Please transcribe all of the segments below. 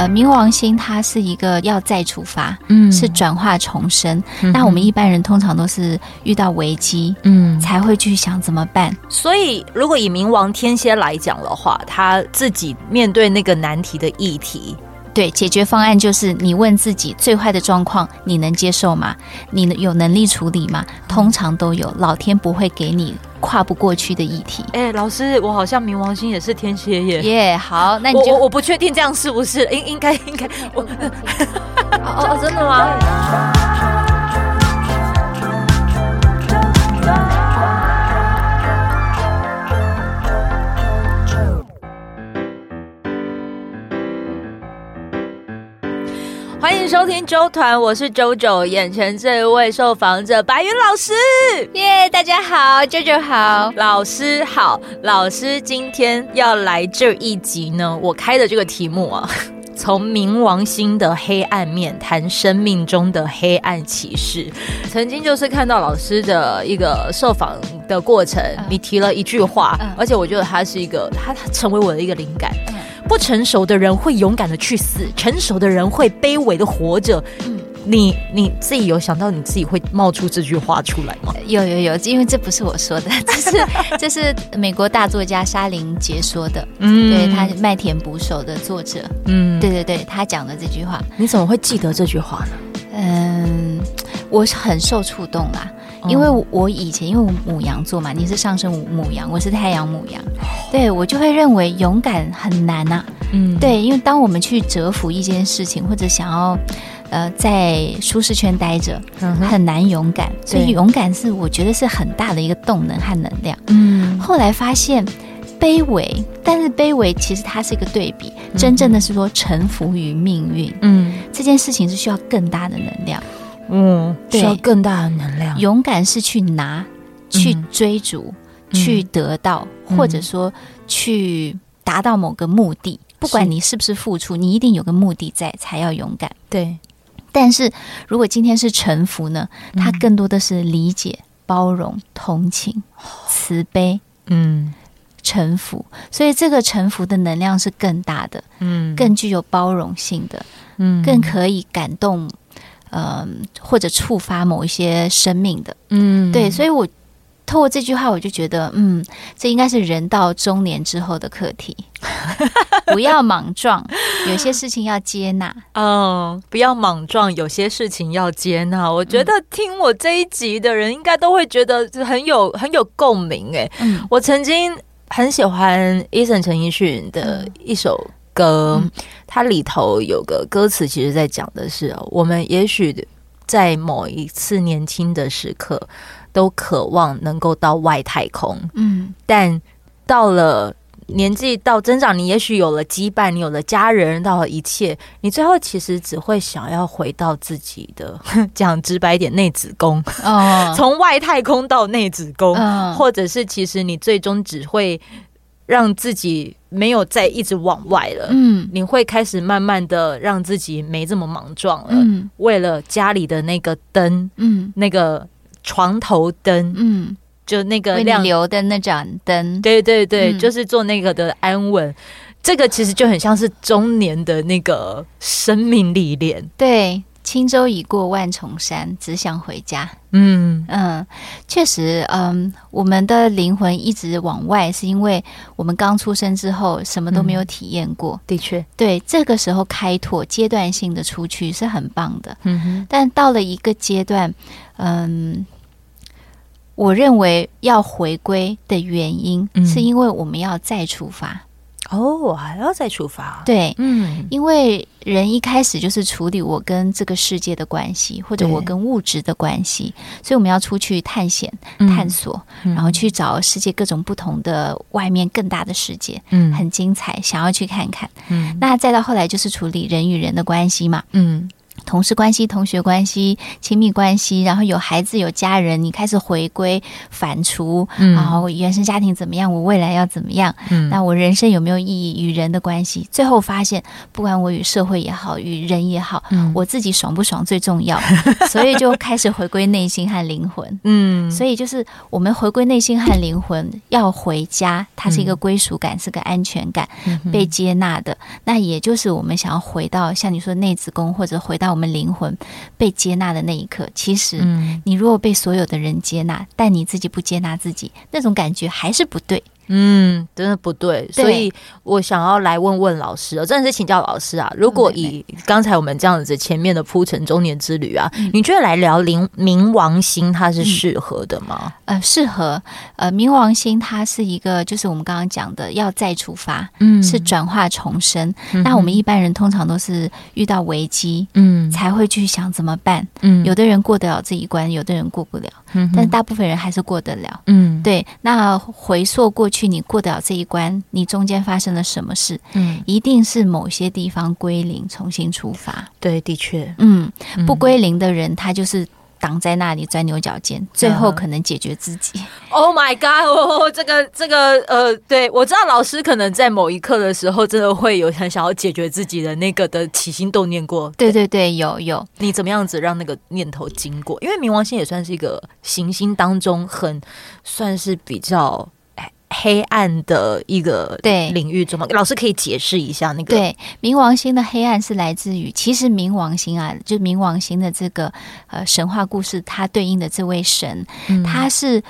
呃，冥王星它是一个要再出发，嗯，是转化重生。嗯那我们一般人通常都是遇到危机，嗯，才会去想怎么办。所以，如果以冥王天蝎来讲的话，他自己面对那个难题的议题，对，解决方案就是你问自己最坏的状况你能接受吗？你有能力处理吗？通常都有，老天不会给你跨不过去的议题。哎、欸，老师，我好像冥王星也是天蝎耶。耶，yeah, 好，那你就我我不确定这样是不是？应应该应该我哦哦，真的吗？欢迎收听周团，我是 JoJo，眼前这位受访者白云老师，耶，yeah, 大家好，JoJo 好，老师好，老师今天要来这一集呢，我开的这个题目啊，从冥王星的黑暗面谈生命中的黑暗骑士。曾经就是看到老师的一个受访的过程，你提了一句话，而且我觉得他是一个，他成为我的一个灵感。不成熟的人会勇敢的去死，成熟的人会卑微的活着。嗯，你你自己有想到你自己会冒出这句话出来吗？有有有，因为这不是我说的，这是 这是美国大作家沙林杰说的。嗯，对，他是麦田捕手的作者。嗯，对对对，他讲的这句话，你怎么会记得这句话呢？嗯，我是很受触动啦。因为我以前因为我母羊座嘛，你是上升母羊，我是太阳母羊，对，我就会认为勇敢很难呐、啊。嗯，对，因为当我们去折服一件事情，或者想要呃在舒适圈待着，很难勇敢。所以勇敢是我觉得是很大的一个动能和能量。嗯，后来发现卑微，但是卑微其实它是一个对比，真正的是说臣服于命运。嗯，这件事情是需要更大的能量。嗯，需要更大的能量。勇敢是去拿、去追逐、嗯、去得到，嗯、或者说去达到某个目的。嗯、不管你是不是付出，你一定有个目的在，才要勇敢。对。但是如果今天是臣服呢？它更多的是理解、包容、同情、慈悲。嗯，臣服。所以这个臣服的能量是更大的，嗯，更具有包容性的，嗯，更可以感动。嗯，或者触发某一些生命的，嗯，对，所以我透过这句话，我就觉得，嗯，这应该是人到中年之后的课题，不要莽撞，有些事情要接纳，嗯，不要莽撞，有些事情要接纳。我觉得听我这一集的人，应该都会觉得很有很有共鸣，哎，嗯，我曾经很喜欢 Eason 陈奕迅的一首。歌，它里头有个歌词，其实在讲的是，我们也许在某一次年轻的时刻，都渴望能够到外太空，嗯，但到了年纪到增长，你也许有了羁绊，你有了家人，到了一切，你最后其实只会想要回到自己的，讲直白一点，内子宫，哦，从外太空到内子宫，哦，或者是其实你最终只会。让自己没有再一直往外了，嗯，你会开始慢慢的让自己没这么莽撞了，嗯，为了家里的那个灯，嗯，那个床头灯，嗯，就那个亮流的那盏灯，对对对，嗯，就是做那个的安稳，这个其实就很像是中年的那个生命历练，对。轻舟已过万重山，只想回家。嗯嗯，确实，嗯，我们的灵魂一直往外，是因为我们刚出生之后什么都没有体验过。嗯、的确，对，这个时候开拓阶段性的出去是很棒的。嗯哼，但到了一个阶段，嗯，我认为要回归的原因，是因为我们要再出发。哦，我还要再出发。对，嗯，因为人一开始就是处理我跟这个世界的关系，或者我跟物质的关系，所以我们要出去探险、探索，嗯、然后去找世界各种不同的外面更大的世界，嗯，很精彩，想要去看看。嗯，那再到后来就是处理人与人的关系嘛，嗯，同事关系、同学关系、亲密关系，然后有孩子、有家人，你开始回归、反刍，嗯、然后原生家庭怎么样？我未来要怎么样？嗯，那我人生有没有意义？与人的关系，最后发现，不管我与社会也好，与人也好，嗯、我自己爽不爽最重要，所以就开始回归内心和灵魂。嗯，所以就是我们回归内心和灵魂，要回家，它是一个归属感，嗯、是个安全感，嗯、被接纳的。那也就是我们想要回到，像你说内子宫，或者回到我们。我们灵魂被接纳的那一刻，其实，你如果被所有的人接纳，但你自己不接纳自己，那种感觉还是不对。嗯，真的不对，对，所以我想要来问问老师，我真的是请教老师啊。如果以刚才我们这样子前面的铺陈中年之旅啊，嗯、你觉得来聊冥冥王星它是适合的吗？嗯、呃，适合。呃，冥王星它是一个，就是我们刚刚讲的要再出发，嗯，是转化重生。嗯、那我们一般人通常都是遇到危机，嗯，才会去想怎么办。嗯，有的人过得了这一关，有的人过不了，嗯，但大部分人还是过得了。嗯，对。那回溯过去。去你过得了这一关，你中间发生了什么事？嗯，一定是某些地方归零，重新出发。对，的确，嗯，不归零的人，他就是挡在那里钻牛角尖，最后可能解决自己。Oh my god！哦，这个这个呃，对，我知道老师可能在某一刻的时候，真的会有很想要解决自己的那个的起心动念过。对对对，有有。你怎么样子让那个念头经过？因为冥王星也算是一个行星当中很算是比较。黑暗的一个对。领域中吗，老师可以解释一下那个？对冥王星的黑暗是来自于，其实冥王星啊，就冥王星的这个呃神话故事，它对应的这位神，嗯、他是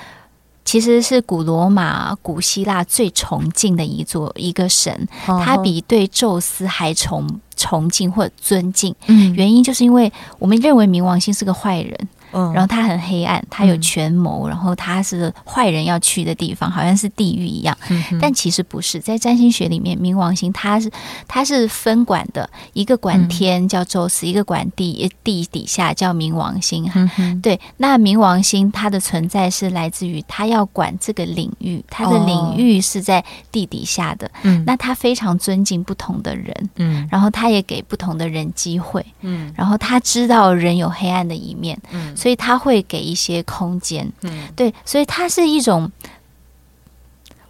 其实是古罗马、古希腊最崇敬的一座一个神，他比对宙斯还崇崇敬或者尊敬。嗯，原因就是因为我们认为冥王星是个坏人。嗯，然后他很黑暗，他有权谋，嗯、然后他是坏人要去的地方，好像是地狱一样。嗯、但其实不是，在占星学里面，冥王星它是它是分管的，一个管天叫宙斯，嗯、一个管地，地底下叫冥王星。嗯、对，那冥王星它的存在是来自于他要管这个领域，它的领域是在地底下的。嗯、那他非常尊敬不同的人，嗯，然后他也给不同的人机会，嗯，然后他知道人有黑暗的一面，嗯。所以他会给一些空间，嗯，对，所以它是一种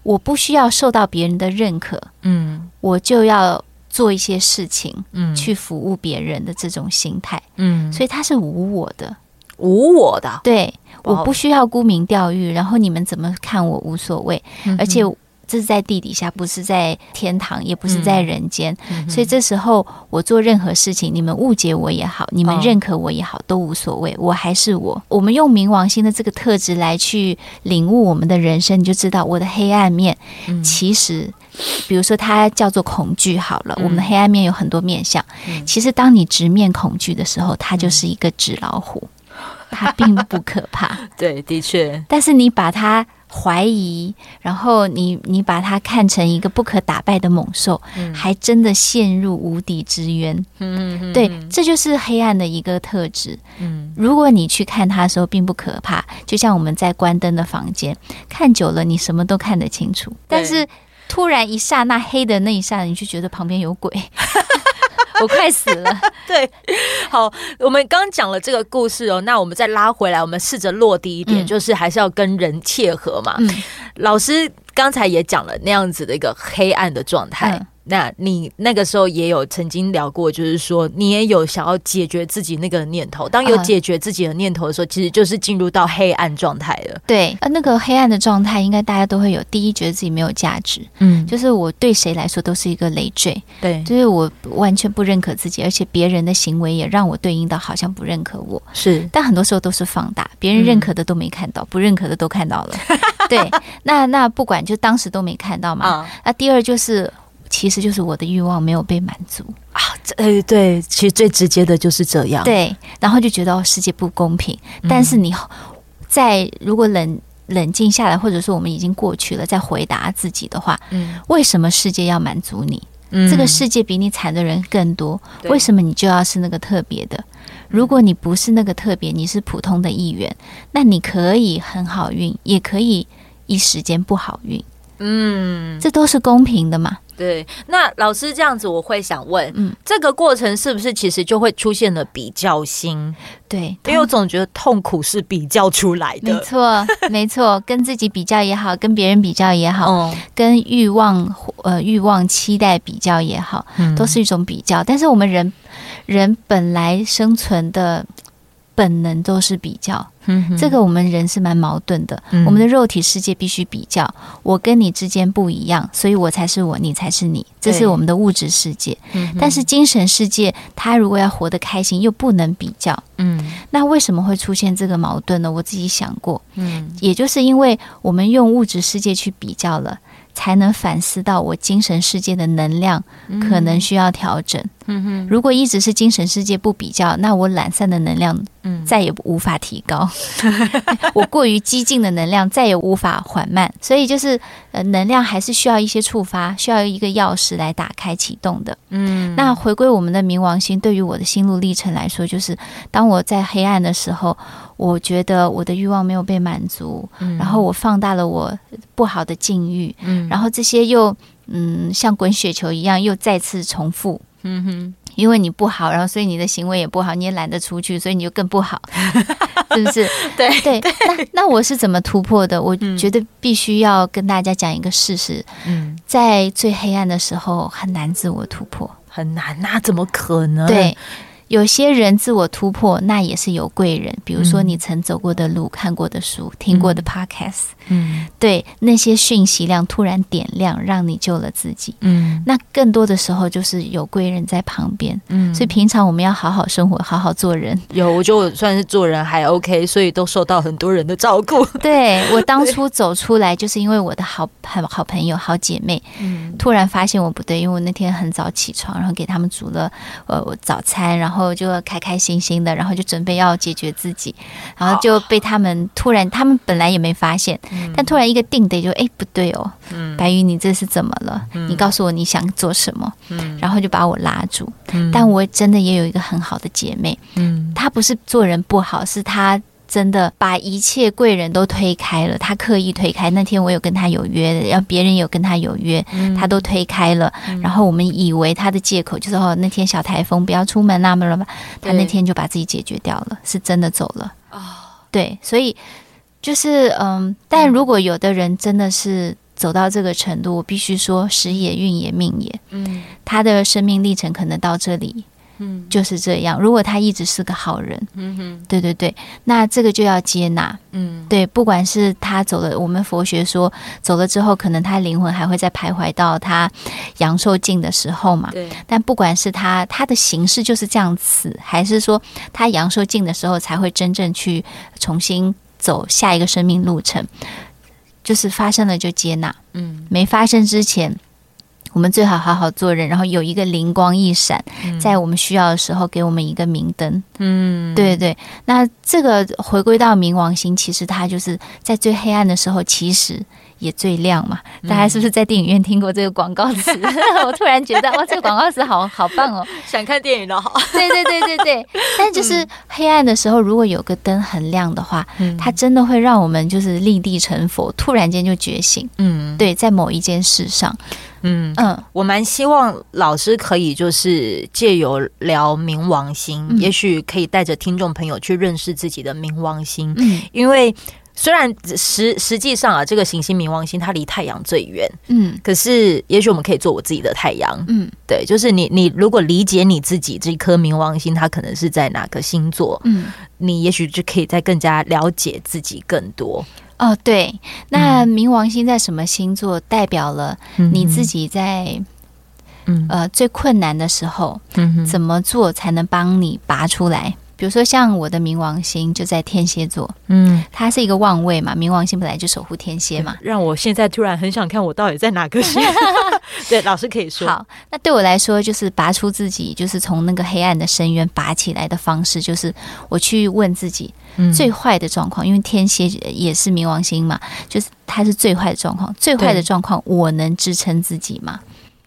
我不需要受到别人的认可，嗯，我就要做一些事情，嗯，去服务别人的这种心态，嗯，所以它是无我的，无我的，对，我不需要沽名钓誉，然后你们怎么看我无所谓，嗯、而且。这是在地底下，不是在天堂，也不是在人间。嗯、所以这时候我做任何事情，你们误解我也好，你们认可我也好，都无所谓。我还是我。我们用冥王星的这个特质来去领悟我们的人生，你就知道我的黑暗面。嗯、其实，比如说它叫做恐惧好了，嗯、我们的黑暗面有很多面相。嗯、其实当你直面恐惧的时候，它就是一个纸老虎，它并不可怕。对，的确。但是你把它。怀疑，然后你你把它看成一个不可打败的猛兽，嗯、还真的陷入无底之渊。嗯，嗯，嗯，对，这就是黑暗的一个特质。嗯，如果你去看它的时候并不可怕，就像我们在关灯的房间看久了，你什么都看得清楚。但是突然一刹那黑的那一刹那，你就觉得旁边有鬼。我快死了。对，好，我们刚刚讲了这个故事哦，那我们再拉回来，我们试着落地一点，嗯、就是还是要跟人切合嘛。嗯、老师刚才也讲了那样子的一个黑暗的状态。嗯那你那个时候也有曾经聊过，就是说你也有想要解决自己那个念头。当有解决自己的念头的时候，其实就是进入到黑暗状态了。对，呃，那个黑暗的状态，应该大家都会有。第一，觉得自己没有价值，嗯，就是我对谁来说都是一个累赘，对，就是我完全不认可自己，而且别人的行为也让我对应到好像不认可我。是，但很多时候都是放大，别人认可的都没看到，不认可的都看到了。对，那那不管，就当时都没看到嘛。那第二就是。其实就是我的欲望没有被满足啊！呃，对，其实最直接的就是这样。对，然后就觉得世界不公平。嗯、但是你在如果冷冷静下来，或者说我们已经过去了，再回答自己的话，嗯，为什么世界要满足你？嗯，这个世界比你惨的人更多，为什么你就要是那个特别的？如果你不是那个特别，你是普通的一员，那你可以很好运，也可以一时间不好运。嗯，这都是公平的嘛。对，那老师这样子，我会想问，嗯，这个过程是不是其实就会出现了比较心？对，因为我总觉得痛苦是比较出来的。没错，没错，跟自己比较也好，跟别人比较也好，嗯，跟欲望呃欲望期待比较也好，嗯，都是一种比较。但是我们人人本来生存的。本能都是比较，这个我们人是蛮矛盾的。我们的肉体世界必须比较，我跟你之间不一样，所以我才是我，你才是你，这是我们的物质世界。但是精神世界，他如果要活得开心，又不能比较。嗯，那为什么会出现这个矛盾呢？我自己想过，嗯，也就是因为我们用物质世界去比较了。才能反思到我精神世界的能量可能需要调整。嗯哼，如果一直是精神世界不比较，那我懒散的能量再也无法提高。我过于激进的能量再也无法缓慢。所以就是呃，能量还是需要一些触发，需要一个钥匙来打开启动的。嗯，那回归我们的冥王星，对于我的心路历程来说，就是当我在黑暗的时候。我觉得我的欲望没有被满足，嗯，然后我放大了我不好的境遇，嗯，然后这些又嗯像滚雪球一样又再次重复，嗯哼，因为你不好，然后所以你的行为也不好，你也懒得出去，所以你就更不好，是不是？对对。那那我是怎么突破的？我觉得必须要跟大家讲一个事实，嗯，在最黑暗的时候很难自我突破，很难，那怎么可能？对。有些人自我突破，那也是有贵人，比如说你曾走过的路、嗯、看过的书、听过的 podcast，嗯，对，那些讯息量突然点亮，让你救了自己，嗯，那更多的时候就是有贵人在旁边，嗯，所以平常我们要好好生活，好好做人。有，我觉得我算是做人还 OK，所以都受到很多人的照顾。对，我当初走出来，就是因为我的好好好朋友、好姐妹，嗯，突然发现我不对，因为我那天很早起床，然后给他们煮了呃早餐，然后。然后就开开心心的，然后就准备要解决自己，然后就被他们突然，他们本来也没发现，但突然一个定的就哎不对哦，白云你这是怎么了？你告诉我你想做什么？然后就把我拉住，但我真的也有一个很好的姐妹，她不是做人不好，是她。真的把一切贵人都推开了，他刻意推开。那天我有跟他有约的，要别人有跟他有约，他都推开了。然后我们以为他的借口就是哦，那天小台风不要出门那么了吧？他那天就把自己解决掉了，是真的走了。哦，对，所以就是嗯，但如果有的人真的是走到这个程度，我必须说时也运也命也，嗯，他的生命历程可能到这里。嗯，就是这样。如果他一直是个好人，嗯哼，对对对，那这个就要接纳，嗯，对。不管是他走了，我们佛学说走了之后，可能他灵魂还会再徘徊到他阳寿尽的时候嘛。对。但不管是他他的形式就是这样子，还是说他阳寿尽的时候才会真正去重新走下一个生命路程，就是发生了就接纳，嗯，没发生之前。我们最好好好做人，然后有一个灵光一闪，在我们需要的时候给我们一个明灯。嗯，对对。那这个回归到冥王星，其实它就是在最黑暗的时候，其实也最亮嘛。大家是不是在电影院听过这个广告词？嗯、我突然觉得，哇，这个广告词好好棒哦！想看电影的好。对对对对对。但就是黑暗的时候，如果有个灯很亮的话，它真的会让我们就是立地成佛，突然间就觉醒。嗯，对，在某一件事上。嗯嗯，我蛮希望老师可以就是借由聊冥王星，嗯、也许可以带着听众朋友去认识自己的冥王星。嗯，因为虽然实实际上啊，这个行星冥王星它离太阳最远，嗯，可是也许我们可以做我自己的太阳。嗯，对，就是你你如果理解你自己这颗冥王星，它可能是在哪个星座，嗯，你也许就可以再更加了解自己更多。哦，对，那冥王星在什么星座，代表了你自己在嗯。呃最困难的时候，嗯，怎么做才能帮你拔出来？比如说，像我的冥王星就在天蝎座，嗯，它是一个旺位嘛，冥王星本来就守护天蝎嘛，让我现在突然很想看我到底在哪个星。对，老师可以说。好，那对我来说，就是拔出自己，就是从那个黑暗的深渊拔起来的方式，就是我去问自己，最坏的状况，因为天蝎也是冥王星嘛，就是它是最坏的状况，最坏的状况，我能支撑自己吗？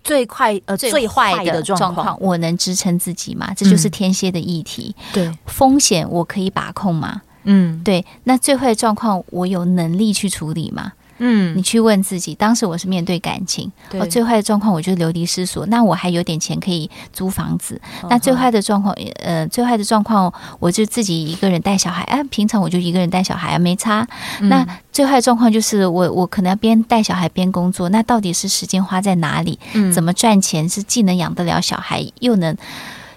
最快呃最坏的状况，我能支撑自己吗？这就是天蝎的议题。嗯、对，风险我可以把控吗？嗯，对。那最坏的状况，我有能力去处理吗？嗯，你去问自己，当时我是面对感情，哦，最坏的状况我就流离失所，那我还有点钱可以租房子，那最坏的状况，呃，最坏的状况我就自己一个人带小孩，哎，平常我就一个人带小孩啊，没差。那最坏的状况就是我我可能要边带小孩边工作，那到底是时间花在哪里？怎么赚钱是既能养得了小孩，又能。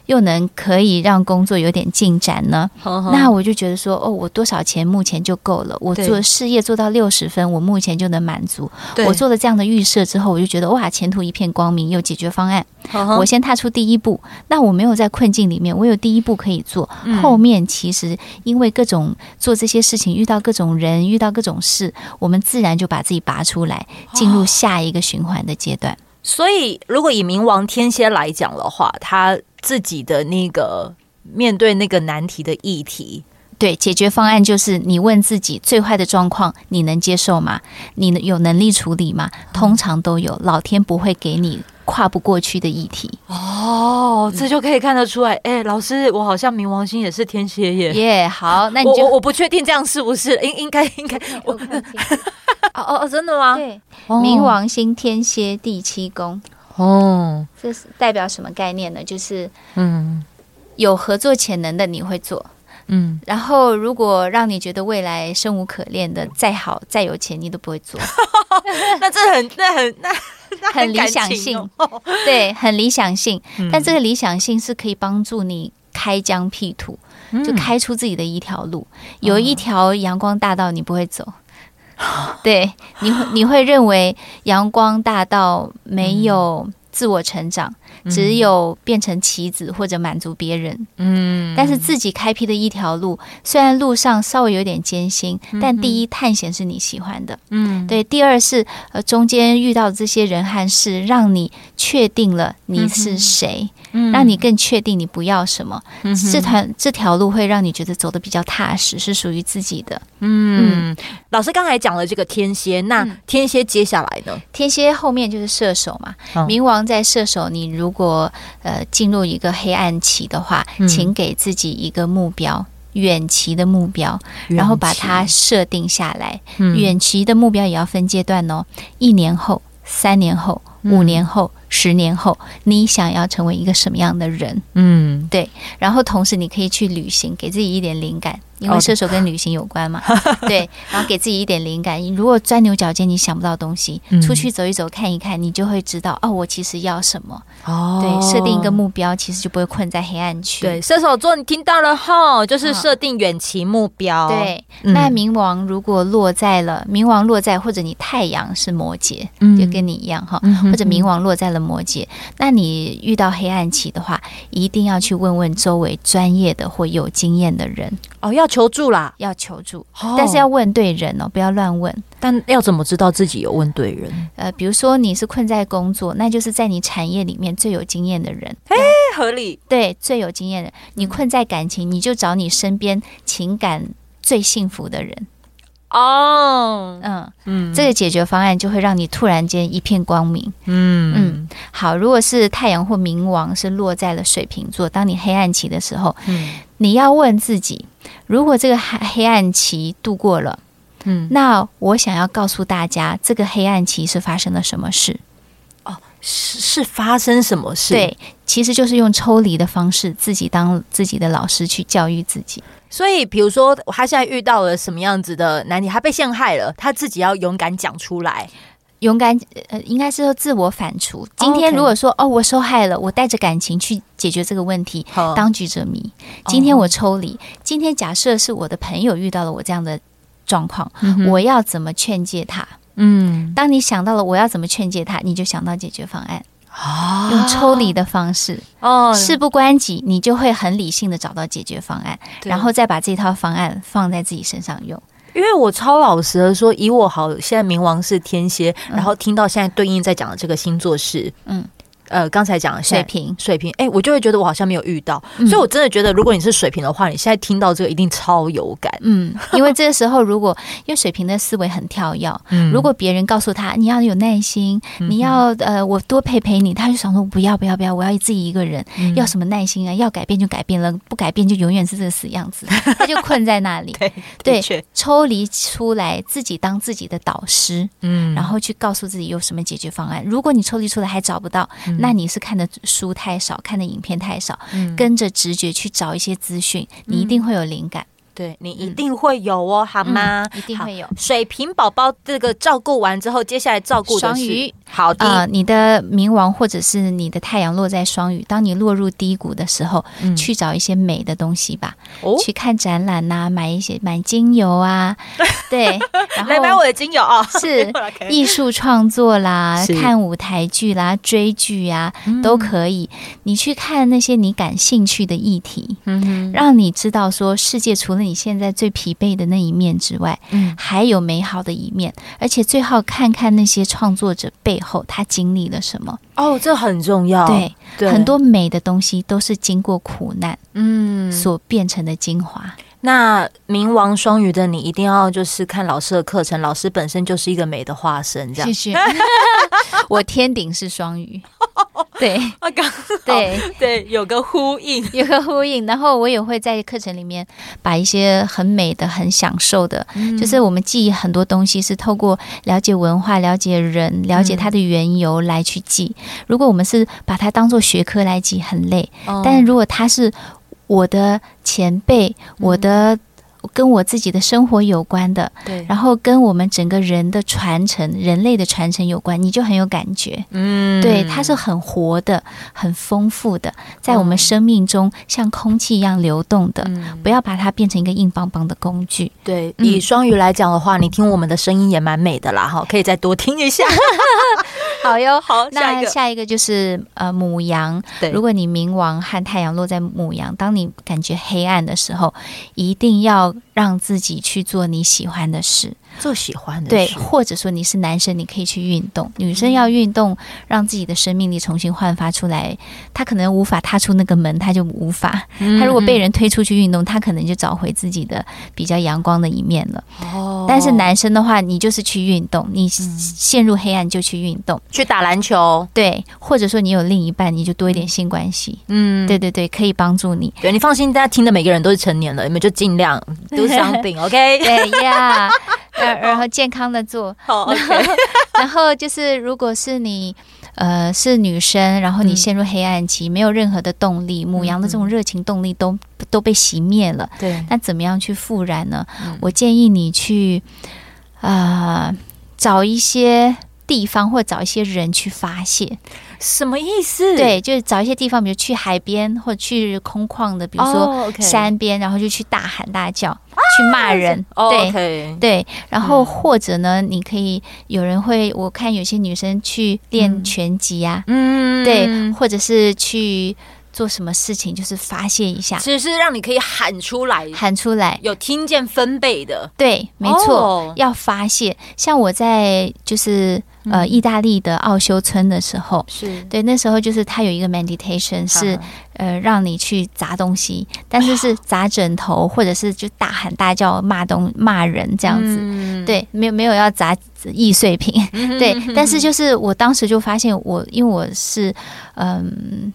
又能可以让工作有点进展呢？那我就觉得说，哦，我多少钱目前就够了。我做事业做到六十分，我目前就能满足。我做了这样的预设之后，我就觉得哇，前途一片光明，有解决方案。我先踏出第一步，那我没有在困境里面，我有第一步可以做。嗯、后面其实因为各种做这些事情，遇到各种人，遇到各种事，我们自然就把自己拔出来，进入下一个循环的阶段。所以，如果以冥王天蝎来讲的话，他。自己的那个面对那个难题的议题，对，解决方案就是你问自己最坏的状况你能接受吗？你有能力处理吗？通常都有，老天不会给你跨不过去的议题。哦，这就可以看得出来。哎、欸，老师，我好像冥王星也是天蝎耶。耶、yeah，好，那你就我我不确定这样是不是？应应该应该我 哦哦，真的吗？对，冥王星天蝎第七宫。哦，这是代表什么概念呢？就是，嗯，有合作潜能的你会做，嗯，然后如果让你觉得未来生无可恋的，再好再有钱你都不会做 那这很那很那那很，理想性，对，很理想性，嗯，但这个理想性是可以帮助你开疆辟土，就开出自己的一条路，有一条阳光大道你不会走。对，你会你会认为阳光大道没有自我成长，嗯、只有变成棋子或者满足别人。嗯，但是自己开辟的一条路，虽然路上稍微有点艰辛，但第一探险是你喜欢的。嗯，对。第二是呃中间遇到这些人和事，让你确定了你是谁。让你更确定你不要什么，嗯、这团这条路会让你觉得走的比较踏实，是属于自己的。嗯，嗯老师刚才讲了这个天蝎，那天蝎接下来呢？嗯、天蝎后面就是射手嘛。冥王在射手，你如果呃进入一个黑暗期的话，请给自己一个目标，远期的目标，然后把它设定下来。远期的目标也要分阶段哦，一年后、三年后、五年后。十年后，你想要成为一个什么样的人？嗯，对。然后同时，你可以去旅行，给自己一点灵感。因为射手跟旅行有关嘛，oh. 对，然后给自己一点灵感。如果钻牛角尖，你想不到东西，嗯、出去走一走，看一看，你就会知道哦，我其实要什么。哦，对，设定一个目标，其实就不会困在黑暗区。对，射手座，你听到了哈，就是设定远期目标。对，那冥王如果落在了冥王落在，或者你太阳是摩羯，嗯、就跟你一样哈，或者冥王落在了摩羯，那你遇到黑暗期的话，一定要去问问周围专业的或有经验的人。哦，要求助啦，要求助，但是要问对人哦，不要乱问。但要怎么知道自己有问对人？呃，比如说你是困在工作，那就是在你产业里面最有经验的人。哎，合理。对，最有经验的。你困在感情，你就找你身边情感最幸福的人。哦，嗯嗯，这个解决方案就会让你突然间一片光明。嗯嗯，好，如果是太阳或冥王是落在了水瓶座，当你黑暗期的时候，嗯，你要问自己。如果这个黑黑暗期度过了，嗯，那我想要告诉大家，这个黑暗期是发生了什么事？哦，是是发生什么事？对，其实就是用抽离的方式，自己当自己的老师去教育自己。所以，比如说他现在遇到了什么样子的难题，他被陷害了，他自己要勇敢讲出来。勇敢，呃，应该是说自我反刍。今天如果说，oh. 哦，我受害了，我带着感情去解决这个问题，oh. 当局者迷。今天我抽离。Oh. 今天假设是我的朋友遇到了我这样的状况，mm-hmm. 我要怎么劝诫他？嗯、mm-hmm.，当你想到了我要怎么劝诫他，你就想到解决方案。Oh. 用抽离的方式，哦，事不关己，你就会很理性的找到解决方案，然后再把这套方案放在自己身上用。因为我超老实的说，以我好，现在冥王是天蝎，嗯，然后听到现在对应在讲的这个星座是，嗯，呃，刚才讲的水平，水平，哎、欸，我就会觉得我好像没有遇到，嗯、所以我真的觉得，如果你是水平的话，你现在听到这个一定超有感，嗯，因为这个时候，如果因为水平的思维很跳跃，嗯，如果别人告诉他你要有耐心，嗯、你要呃，我多陪陪你，他就想说不要不要不要，我要自己一个人，嗯、要什么耐心啊？要改变就改变了，不改变就永远是这个死样子，他就困在那里，对，对，抽离出来，自己当自己的导师，嗯，然后去告诉自己有什么解决方案。如果你抽离出来还找不到，嗯、那你是看的书太少，看的影片太少，嗯、跟着直觉去找一些资讯，你一定会有灵感。对，你一定会有哦，好吗？一定会有。水瓶宝宝这个照顾完之后，接下来照顾双鱼。好的，呃，你的冥王或者是你的太阳落在双鱼，当你落入低谷的时候，去找一些美的东西吧，去看展览呐，买一些买精油啊，对，然后来买我的精油啊，是 艺术创作啦，看舞台剧啦，追剧呀，都可以。你去看那些你感兴趣的议题，嗯，让你知道说世界除了你现在最疲惫的那一面之外，嗯，还有美好的一面，而且最好看看那些创作者背后他经历了什么。哦，这很重要。对，对很多美的东西都是经过苦难，嗯，所变成的精华。那冥王双鱼的你一定要就是看老师的课程，老师本身就是一个美的化身，这样。谢谢。我天顶是双鱼，对，刚对对，有个呼应，有个呼应。然后我也会在课程里面把一些很美的、很享受的，嗯、就是我们记忆很多东西是透过了解文化、了解人、了解它的缘由来去记。嗯、如果我们是把它当做学科来记，很累。哦、但是如果它是我的前辈，我的跟我自己的生活有关的，对，然后跟我们整个人的传承、人类的传承有关，你就很有感觉，嗯，对，它是很活的、很丰富的，在我们生命中像空气一样流动的，嗯、不要把它变成一个硬邦邦的工具。对，以双鱼来讲的话，你听我们的声音也蛮美的啦，哈，可以再多听一下。好哟，好，那下一个就是呃母羊。对，如果你冥王和太阳落在母羊，当你感觉黑暗的时候，一定要让自己去做你喜欢的事。做喜欢的，对，或者说你是男生，你可以去运动；女生要运动，让自己的生命力重新焕发出来。他可能无法踏出那个门，他就无法。他如果被人推出去运动，他可能就找回自己的比较阳光的一面了。哦。但是男生的话，你就是去运动，你陷入黑暗就去运动，去打篮球，对，或者说你有另一半，你就多一点性关系。嗯，对对对，可以帮助你。对，你放心，大家听的每个人都是成年了，你们就尽量 do something，OK？对呀。然后健康的做. 然后就是如果是你，呃，是女生，然后你陷入黑暗期，嗯、没有任何的动力，母羊的这种热情动力都、嗯、都被熄灭了。对，那怎么样去复燃呢？嗯、我建议你去，啊、呃，找一些地方或找一些人去发泄。什么意思？对，就是找一些地方，比如去海边或者去空旷的，比如说山边，然后就去大喊大叫，去骂人。对对，然后或者呢，你可以有人会，我看有些女生去练拳击呀，嗯，对，或者是去做什么事情，就是发泄一下，其实是让你可以喊出来，喊出来，有听见分贝的，对，没错，要发泄。像我在就是。呃，意大利的奥修村的时候，是。对，那时候就是他有一个 meditation，是呃让你去砸东西，但是是砸枕头，或者是就大喊大叫骂东骂人这样子，嗯、对，没有没有要砸易碎品，对，但是就是我当时就发现我，因为我是嗯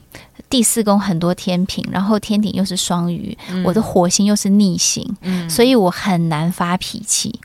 第四宫很多天平，然后天顶又是双鱼，嗯、我的火星又是逆行，嗯、所以我很难发脾气。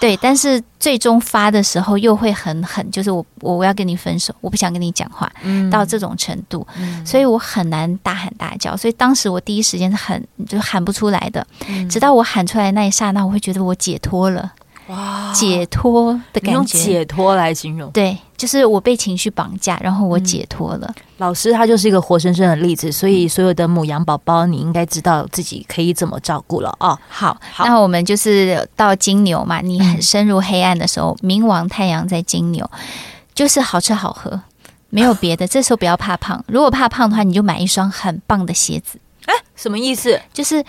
对，但是最终发的时候又会很狠，就是我我要跟你分手，我不想跟你讲话，嗯、到这种程度，嗯、所以我很难大喊大叫，所以当时我第一时间是很就喊不出来的，嗯、直到我喊出来那一刹那，我会觉得我解脱了。哇，解脱的感觉，用解脱来形容，对，就是我被情绪绑架，然后我解脱了。嗯、老师他就是一个活生生的例子，所以所有的母羊宝宝，你应该知道自己可以怎么照顾了哦。好，好，那我们就是到金牛嘛，你很深入黑暗的时候，冥王太阳在金牛，就是好吃好喝，没有别的。这时候不要怕胖，如果怕胖的话，你就买一双很棒的鞋子。哎，什么意思？就是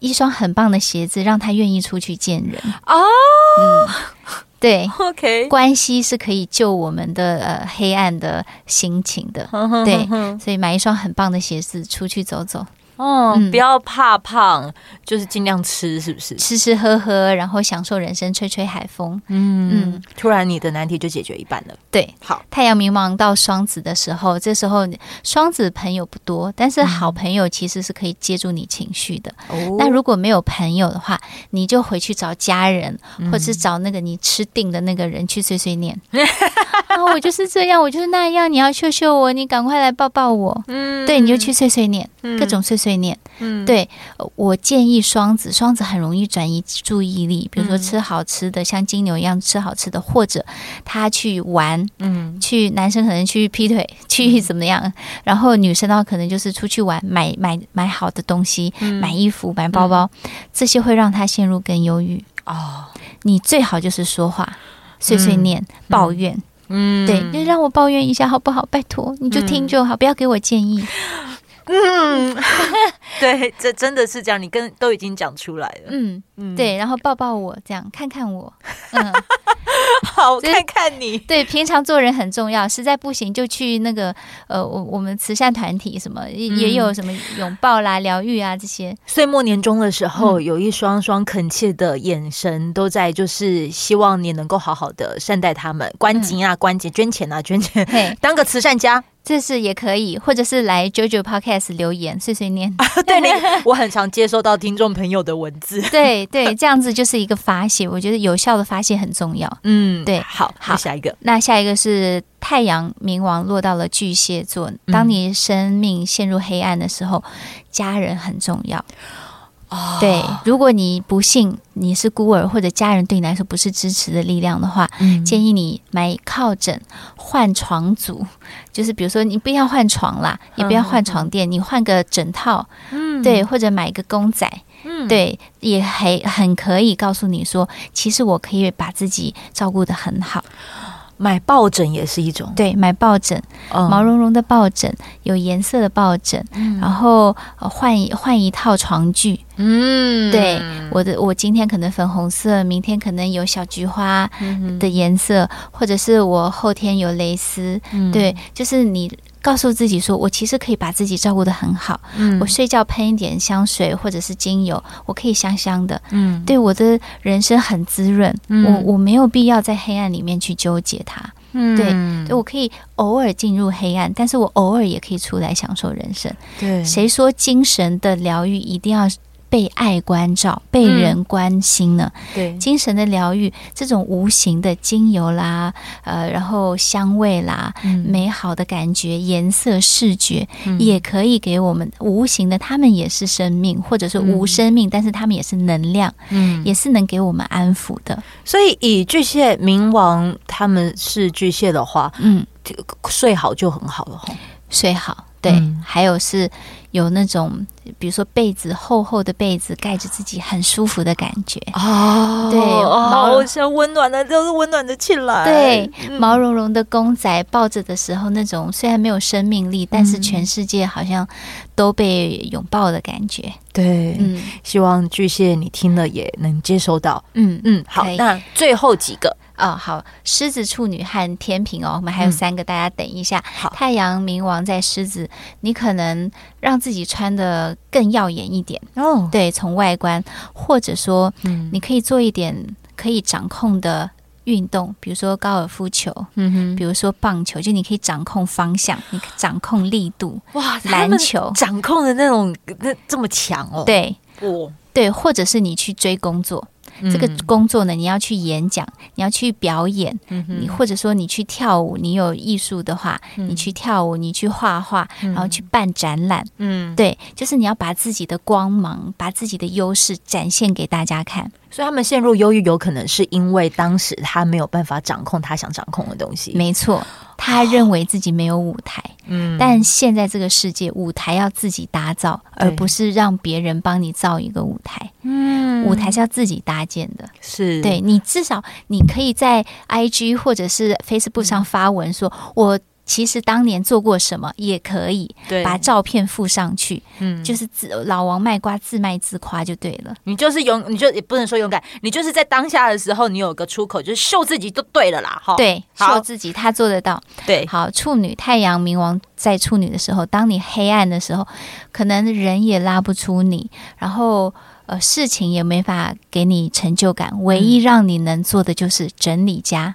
一双很棒的鞋子，让他愿意出去见人哦。嗯，对，OK，关系是可以救我们的呃黑暗的心情的。对，所以买一双很棒的鞋子出去走走。哦，不要怕胖，就是尽量吃，是不是？吃吃喝喝，然后享受人生，吹吹海风。嗯嗯，突然你的难题就解决一半了。对，好。太阳迷茫到双子的时候，这时候双子朋友不多，但是好朋友其实是可以接住你情绪的。哦。那如果没有朋友的话，你就回去找家人，或者是找那个你吃定的那个人去碎碎念。啊，我就是这样，我就是那样，你要秀秀我，你赶快来抱抱我。嗯，对，你就去碎碎念，各种碎碎。念，嗯，对，我建议双子，双子很容易转移注意力，比如说吃好吃的，像金牛一样吃好吃的，或者他去玩，嗯，去男生可能去劈腿，去怎么样，然后女生的话可能就是出去玩，买买买好的东西，买衣服，买包包，这些会让他陷入更忧郁。哦，你最好就是说话，碎碎念，抱怨，嗯，对，就让我抱怨一下好不好？拜托，你就听就好，不要给我建议。嗯，对，这真的是这样，你跟都已经讲出来了。嗯嗯，对，然后抱抱我，这样看看我，嗯，好，看看你。对，平常做人很重要，实在不行就去那个呃，我我们慈善团体什么也有什么拥抱啦、疗愈啊这些。岁末年终的时候，有一双双恳切的眼神都在，就是希望你能够好好的善待他们，关紧啊，关紧，捐钱啊，捐钱，当个慈善家。这是也可以，或者是来 JoJo Podcast 留言碎碎念。啊、对，我很常接收到听众朋友的文字。对对，这样子就是一个发泄，我觉得有效的发泄很重要。嗯，对，好，好，下一个。那下一个是太阳冥王落到了巨蟹座，当你生命陷入黑暗的时候，家人很重要。对，如果你不幸你是孤儿，或者家人对你来说不是支持的力量的话，嗯、建议你买靠枕、换床组，就是比如说你不要换床啦，也不要换床垫，嗯、你换个枕套，嗯，对，或者买一个公仔，嗯，对，也很很可以告诉你说，其实我可以把自己照顾的很好。买抱枕也是一种，对，买抱枕，嗯、毛茸茸的抱枕，有颜色的抱枕，嗯、然后换一换一套床具，嗯，对，我的我今天可能粉红色，明天可能有小菊花的颜色，嗯、或者是我后天有蕾丝，嗯、对，就是你。告诉自己说，我其实可以把自己照顾的很好。嗯，我睡觉喷一点香水或者是精油，我可以香香的。嗯，对我的人生很滋润。嗯，我我没有必要在黑暗里面去纠结它。嗯，对，对我可以偶尔进入黑暗，但是我偶尔也可以出来享受人生。对，谁说精神的疗愈一定要被爱关照，被人关心呢？嗯、对，精神的疗愈，这种无形的精油啦，呃，然后香味啦，嗯、美好的感觉、颜色、视觉，嗯、也可以给我们无形的，他们也是生命，或者是无生命，嗯、但是他们也是能量，嗯，也是能给我们安抚的。所以，以巨蟹冥王他们是巨蟹的话，嗯，睡好就很好了，睡好。对，嗯、还有是有那种，比如说被子厚厚的被子盖着自己很舒服的感觉哦。对，好像温暖的都是温暖的起来。对，嗯、毛茸茸的公仔抱着的时候，那种虽然没有生命力，但是全世界好像都被拥抱的感觉。对，嗯，希望巨蟹你听了也能接收到。嗯嗯，好，那最后几个。哦，好，狮子、处女和天秤哦，我们还有三个，大家等一下。嗯、好，太阳冥王在狮子，你可能让自己穿的更耀眼一点哦。对，从外观，或者说，嗯，你可以做一点可以掌控的运动，比如说高尔夫球，嗯哼，比如说棒球，就你可以掌控方向，你掌控力度。哇，篮球掌控的那种那这么强哦。对，哦，对，或者是你去追工作。这个工作呢，你要去演讲，你要去表演，嗯、你或者说你去跳舞，你有艺术的话，嗯、你去跳舞，你去画画，然后去办展览，嗯，对，就是你要把自己的光芒，把自己的优势展现给大家看。所以他们陷入忧郁，有可能是因为当时他没有办法掌控他想掌控的东西。没错，他认为自己没有舞台。嗯，但现在这个世界，舞台要自己打造，而不是让别人帮你造一个舞台。嗯，舞台是要自己搭建的。是，对，你至少你可以在 IG 或者是 Facebook 上发文说，我。其实当年做过什么也可以，把照片附上去，嗯，就是自老王卖瓜自卖自夸就对了。你就是勇，你就也不能说勇敢，你就是在当下的时候，你有个出口，就是秀自己就对了啦，哈。对，秀自己，他做得到。对，好，处女太阳冥王在处女的时候，当你黑暗的时候，可能人也拉不出你，然后。呃，事情也没法给你成就感，唯一让你能做的就是整理家，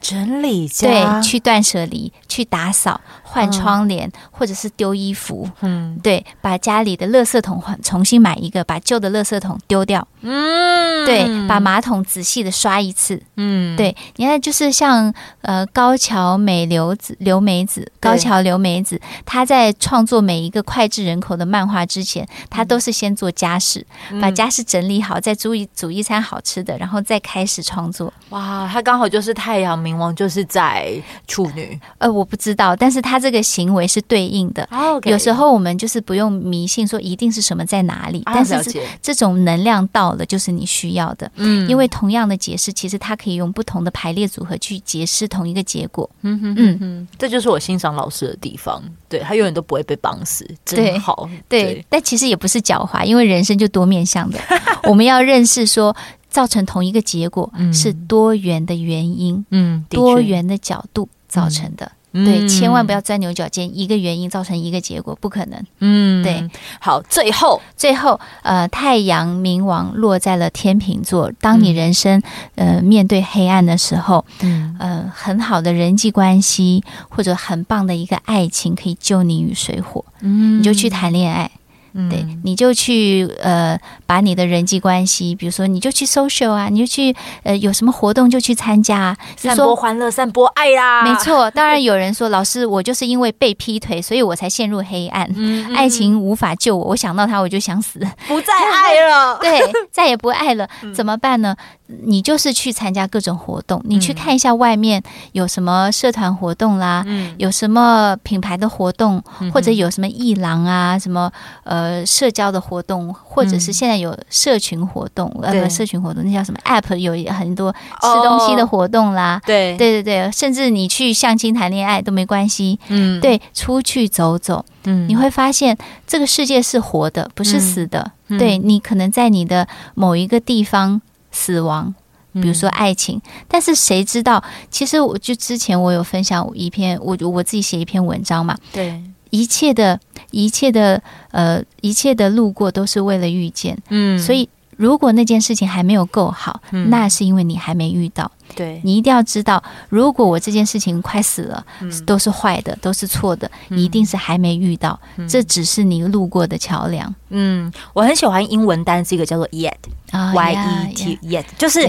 整理家，对，去断舍离，去打扫。换窗帘，嗯、或者是丢衣服，嗯，对，把家里的垃圾桶换重新买一个，把旧的垃圾桶丢掉，嗯，对，把马桶仔细的刷一次，嗯，对，你看，就是像呃高桥美流子留美子，高桥留美子，她在创作每一个脍炙人口的漫画之前，她都是先做家事，嗯、把家事整理好，再煮一煮一餐好吃的，然后再开始创作。哇，她刚好就是太阳冥王，就是在处女，呃，我不知道，但是他。这个行为是对应的。有时候我们就是不用迷信说一定是什么在哪里，但是这种能量到了就是你需要的。嗯，因为同样的解释，其实它可以用不同的排列组合去解释同一个结果。嗯哼嗯，这就是我欣赏老师的地方。对，他永远都不会被绑死，真好。对，但其实也不是狡猾，因为人生就多面向的。我们要认识说，造成同一个结果是多元的原因，嗯，多元的角度造成的。对，千万不要钻牛角尖，一个原因造成一个结果，不可能。嗯，对。好，最后，最后，呃，太阳冥王落在了天秤座。当你人生呃面对黑暗的时候，嗯，呃，很好的人际关系或者很棒的一个爱情可以救你于水火。嗯，你就去谈恋爱。对，你就去呃，把你的人际关系，比如说，你就去 social 啊，你就去呃，有什么活动就去参加啊，散播欢乐，散播爱啦。没错，当然有人说，老师，我就是因为被劈腿，所以我才陷入黑暗，嗯嗯、爱情无法救我，我想到他我就想死，不再爱了，对，再也不爱了，怎么办呢？你就是去参加各种活动，你去看一下外面有什么社团活动啦，嗯、有什么品牌的活动，嗯、或者有什么艺廊啊，什么呃社交的活动，或者是现在有社群活动，嗯、呃，社群活动那叫什么 App 有很多吃东西的活动啦，对、哦、对。对对，甚至你去相亲谈恋爱都没关系，嗯，对，出去走走，嗯，你会发现这个世界是活的，不是死的，嗯、对你可能在你的某一个地方。死亡，比如说爱情，嗯、但是谁知道？其实我就之前我有分享一篇，我我自己写一篇文章嘛。对，一切的一切的呃，一切的路过都是为了遇见。嗯，所以如果那件事情还没有够好，嗯、那是因为你还没遇到。对，你一定要知道，如果我这件事情快死了，嗯、都是坏的，都是错的，一定是还没遇到。嗯、这只是你路过的桥梁。嗯，我很喜欢英文单词，一个叫做 yet。Y E T yet 就是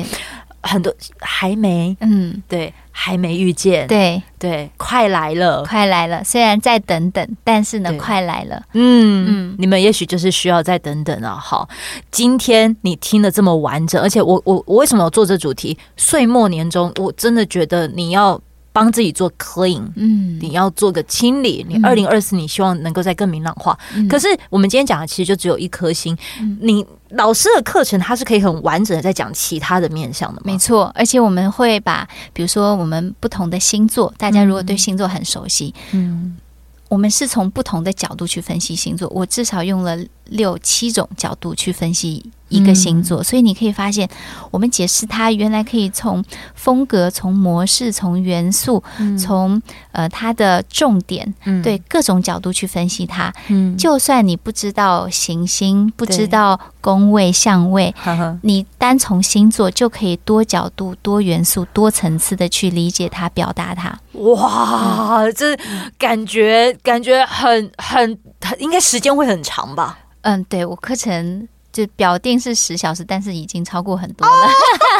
很多还没，嗯，对，还没遇见，对对，快来了，快来了。虽然再等等，但是呢，快来了。嗯嗯，你们也许就是需要再等等了。好，今天你听的这么完整，而且我我我为什么要做这主题？岁末年终，我真的觉得你要。帮自己做 clean，嗯，你要做个清理。你二零二四，你希望能够再更明朗化。嗯、可是我们今天讲的其实就只有一颗星。嗯、你老师的课程，它是可以很完整的在讲其他的面向的吗？没错，而且我们会把，比如说我们不同的星座，大家如果对星座很熟悉，嗯，我们是从不同的角度去分析星座。我至少用了六七种角度去分析。一个星座，所以你可以发现，我们解释它原来可以从风格、从模式、从元素、从呃它的重点，对各种角度去分析它。嗯，就算你不知道行星，不知道宫位相位，你单从星座就可以多角度、多元素、多层次的去理解它、表达它。哇，这感觉感觉很很很，应该时间会很长吧？嗯，对，我课程。就表定是十小时，但是已经超过很多了，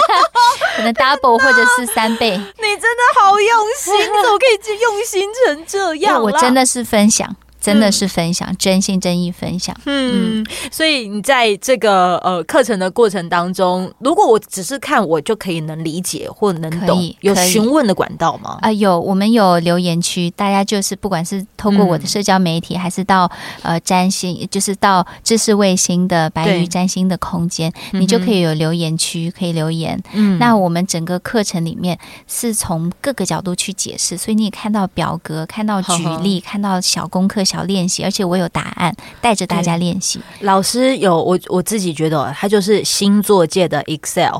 可能 double 或者是三倍。你真的好用心，怎么可以用心成这样？我真的是分享，真的是分享，嗯、真心真意分享。嗯，所以你在这个呃课程的过程当中，如果我只是看，我就可以能理解或能懂，有询问的管道吗？啊、呃，有，我们有留言区，大家就是不管是透过我的社交媒体，嗯、还是到呃占星，就是到知识卫星的白鱼占星的空间，你就可以有留言区，可以留言。嗯，那我们整个课程里面是从各个角度去解释，所以你也看到表格，看到举例，呵呵看到小功课。小练习，而且我有答案，带着大家练习。老师有我，我自己觉得他就是星座界的 Excel，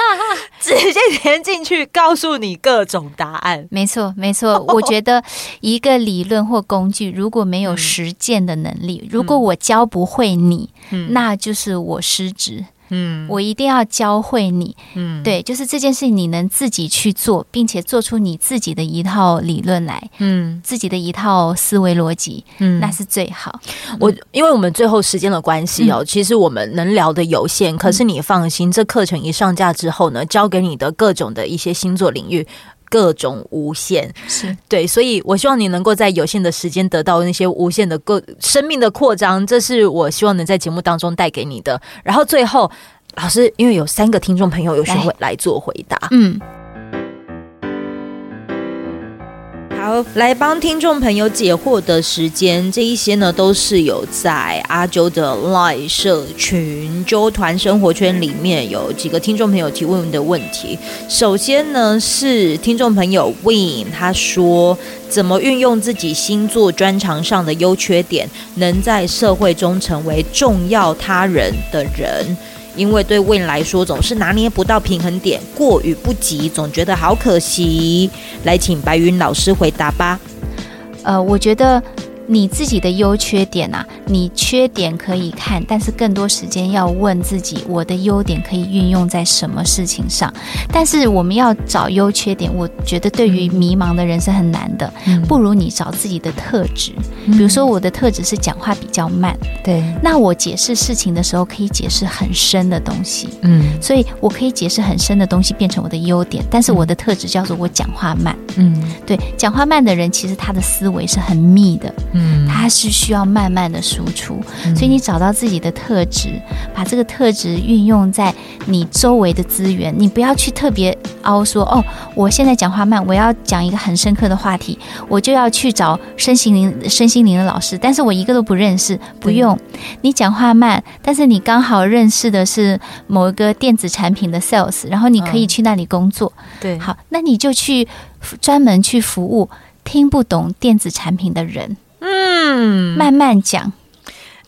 直接填进去，告诉你各种答案。没错，没错。我觉得一个理论或工具，如果没有实践的能力，嗯、如果我教不会你，嗯、那就是我失职。嗯，我一定要教会你。嗯，对，就是这件事情你能自己去做，并且做出你自己的一套理论来，嗯，自己的一套思维逻辑，嗯，那是最好。我因为我们最后时间的关系哦，嗯、其实我们能聊的有限，可是你放心，这课程一上架之后呢，教给你的各种的一些星座领域。各种无限是对，所以我希望你能够在有限的时间得到那些无限的个生命的扩张，这是我希望能在节目当中带给你的。然后最后，老师，因为有三个听众朋友有学会来做回答，嗯。好，来帮听众朋友解惑的时间，这一些呢都是有在阿周的 LINE 社群周团生活圈里面有几个听众朋友提问的问题。首先呢是听众朋友 Win，他说怎么运用自己星座专长上的优缺点，能在社会中成为重要他人的人？因为对未来说，总是拿捏不到平衡点，过于不及，总觉得好可惜。来，请白云老师回答吧。呃，我觉得。你自己的优缺点啊，你缺点可以看，但是更多时间要问自己，我的优点可以运用在什么事情上？但是我们要找优缺点，我觉得对于迷茫的人是很难的。嗯，不如你找自己的特质，比如说我的特质是讲话比较慢，对，那我解释事情的时候可以解释很深的东西，嗯，所以我可以解释很深的东西变成我的优点，但是我的特质叫做我讲话慢，嗯，对，讲话慢的人其实他的思维是很密的。嗯，它是需要慢慢的输出，嗯、所以你找到自己的特质，把这个特质运用在你周围的资源，你不要去特别凹说哦，我现在讲话慢，我要讲一个很深刻的话题，我就要去找身心灵身心灵的老师，但是我一个都不认识，不用，你讲话慢，但是你刚好认识的是某一个电子产品的 sales，然后你可以去那里工作，嗯、对，好，那你就去专门去服务听不懂电子产品的人。嗯，慢慢讲，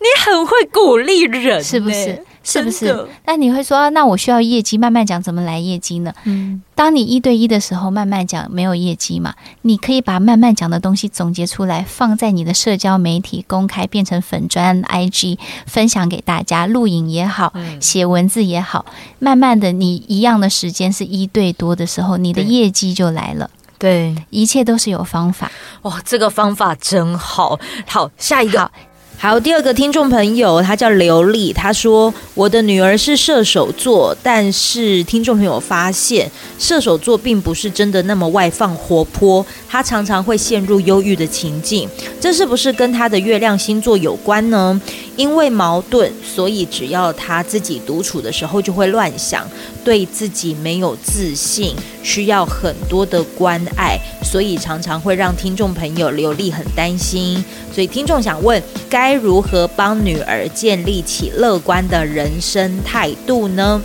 你很会鼓励人，是不是？是不是？那你会说，那我需要业绩，慢慢讲，怎么来业绩呢？嗯，当你一对一的时候，慢慢讲没有业绩嘛？你可以把慢慢讲的东西总结出来，放在你的社交媒体公开，变成粉砖 IG 分享给大家，录影也好，写文字也好，慢慢的，你一样的时间是一对多的时候，你的业绩就来了。对，一切都是有方法。哇，这个方法真好。好，下一个。好，好，第二个听众朋友，他叫刘丽，他说：“我的女儿是射手座，但是听众朋友发现，射手座并不是真的那么外放活泼，她常常会陷入忧郁的情境。这是不是跟她的月亮星座有关呢？”因为矛盾，所以只要他自己独处的时候就会乱想，对自己没有自信，需要很多的关爱，所以常常会让听众朋友刘丽很担心。所以听众想问，该如何帮女儿建立起乐观的人生态度呢？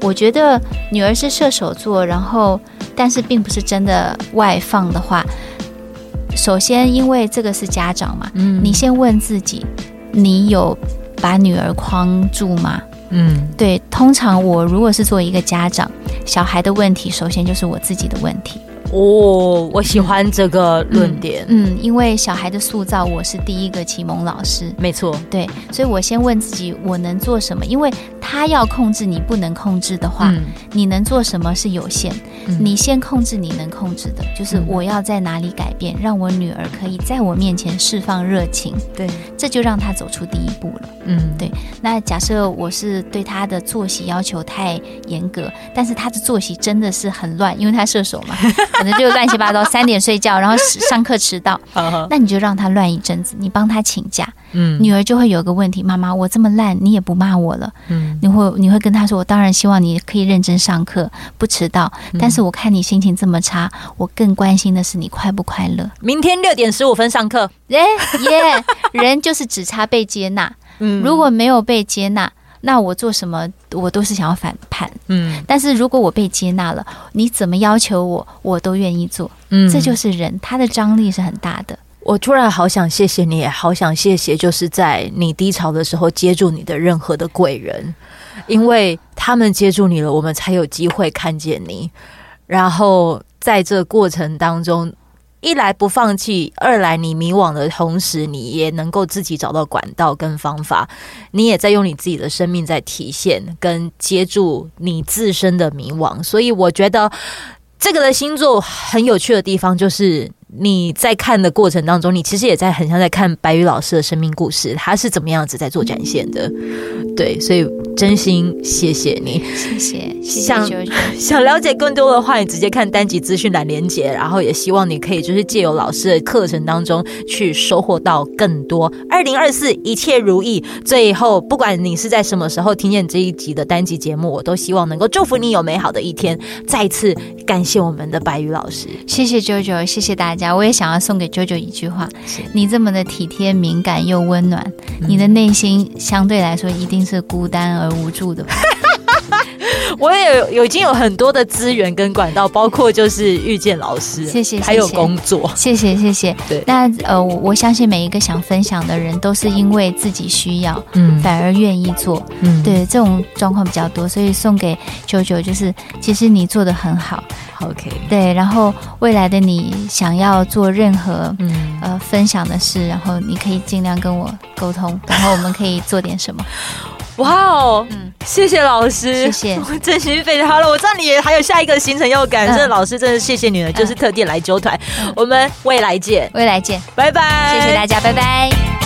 我觉得女儿是射手座，然后但是并不是真的外放的话，首先因为这个是家长嘛，嗯，你先问自己。你有把女儿框住吗？嗯，对。通常我如果是做一个家长，小孩的问题首先就是我自己的问题。哦，我喜欢这个论点。嗯，嗯，因为小孩的塑造，我是第一个启蒙老师。没错，对。所以我先问自己，我能做什么？因为他要控制你不能控制的话，嗯、你能做什么是有限。嗯、你先控制你能控制的，就是我要在哪里改变，让我女儿可以在我面前释放热情。对，这就让她走出第一步了。嗯，对。那假设我是对她的作息要求太严格，但是她的作息真的是很乱，因为她射手嘛，可能就乱七八糟，三点睡觉，然后上课迟到。那你就让他乱一阵子，你帮他请假。嗯，女儿就会有个问题，妈妈，我这么烂，你也不骂我了。嗯，你会你会跟他说，我当然希望你可以认真上课，不迟到，但。但是我看你心情这么差，我更关心的是你快不快乐。明天六点十五分上课。耶耶，人就是只差被接纳。嗯，如果没有被接纳，那我做什么我都是想要反叛。嗯，但是如果我被接纳了，你怎么要求我，我都愿意做。嗯，这就是人，他的张力是很大的。我突然好想谢谢你，也好想谢谢，就是在你低潮的时候接住你的任何的贵人，因为他们接住你了，我们才有机会看见你。然后在这过程当中，一来不放弃，二来你迷惘的同时，你也能够自己找到管道跟方法，你也在用你自己的生命在体现跟接住你自身的迷惘。所以我觉得这个的星座很有趣的地方就是。你在看的过程当中，你其实也在很像在看白宇老师的生命故事，他是怎么样子在做展现的？对，所以真心谢谢你，谢谢。想 想了解更多的话，你直接看单集资讯栏连接，然后也希望你可以就是借由老师的课程当中去收获到更多。二零二四一切如意。最后，不管你是在什么时候听见这一集的单集节目，我都希望能够祝福你有美好的一天。再次感谢我们的白宇老师，谢谢 JoJo，谢谢大家。我也想要送给 JoJo 一句话：你这么的体贴、敏感又温暖，你的内心相对来说一定是孤单而无助的吧。我也有有已经有很多的资源跟管道，包括就是遇见老师，谢谢，还有工作，谢谢谢谢。对，那呃，我相信每一个想分享的人，都是因为自己需要，嗯，反而愿意做，嗯，对，这种状况比较多，所以送给 JoJo，就是其实你做的很好，OK，对，然后未来的你想要做任何嗯。呃分享的事，然后你可以尽量跟我沟通，然后我们可以做点什么。哇哦，嗯，谢谢老师，谢谢，真心非常好了。我知道你也还有下一个行程要赶，这、嗯、老师真的谢谢你了，就是特地来揪团。嗯、我们未来见，未来见，拜拜，谢谢大家，拜拜。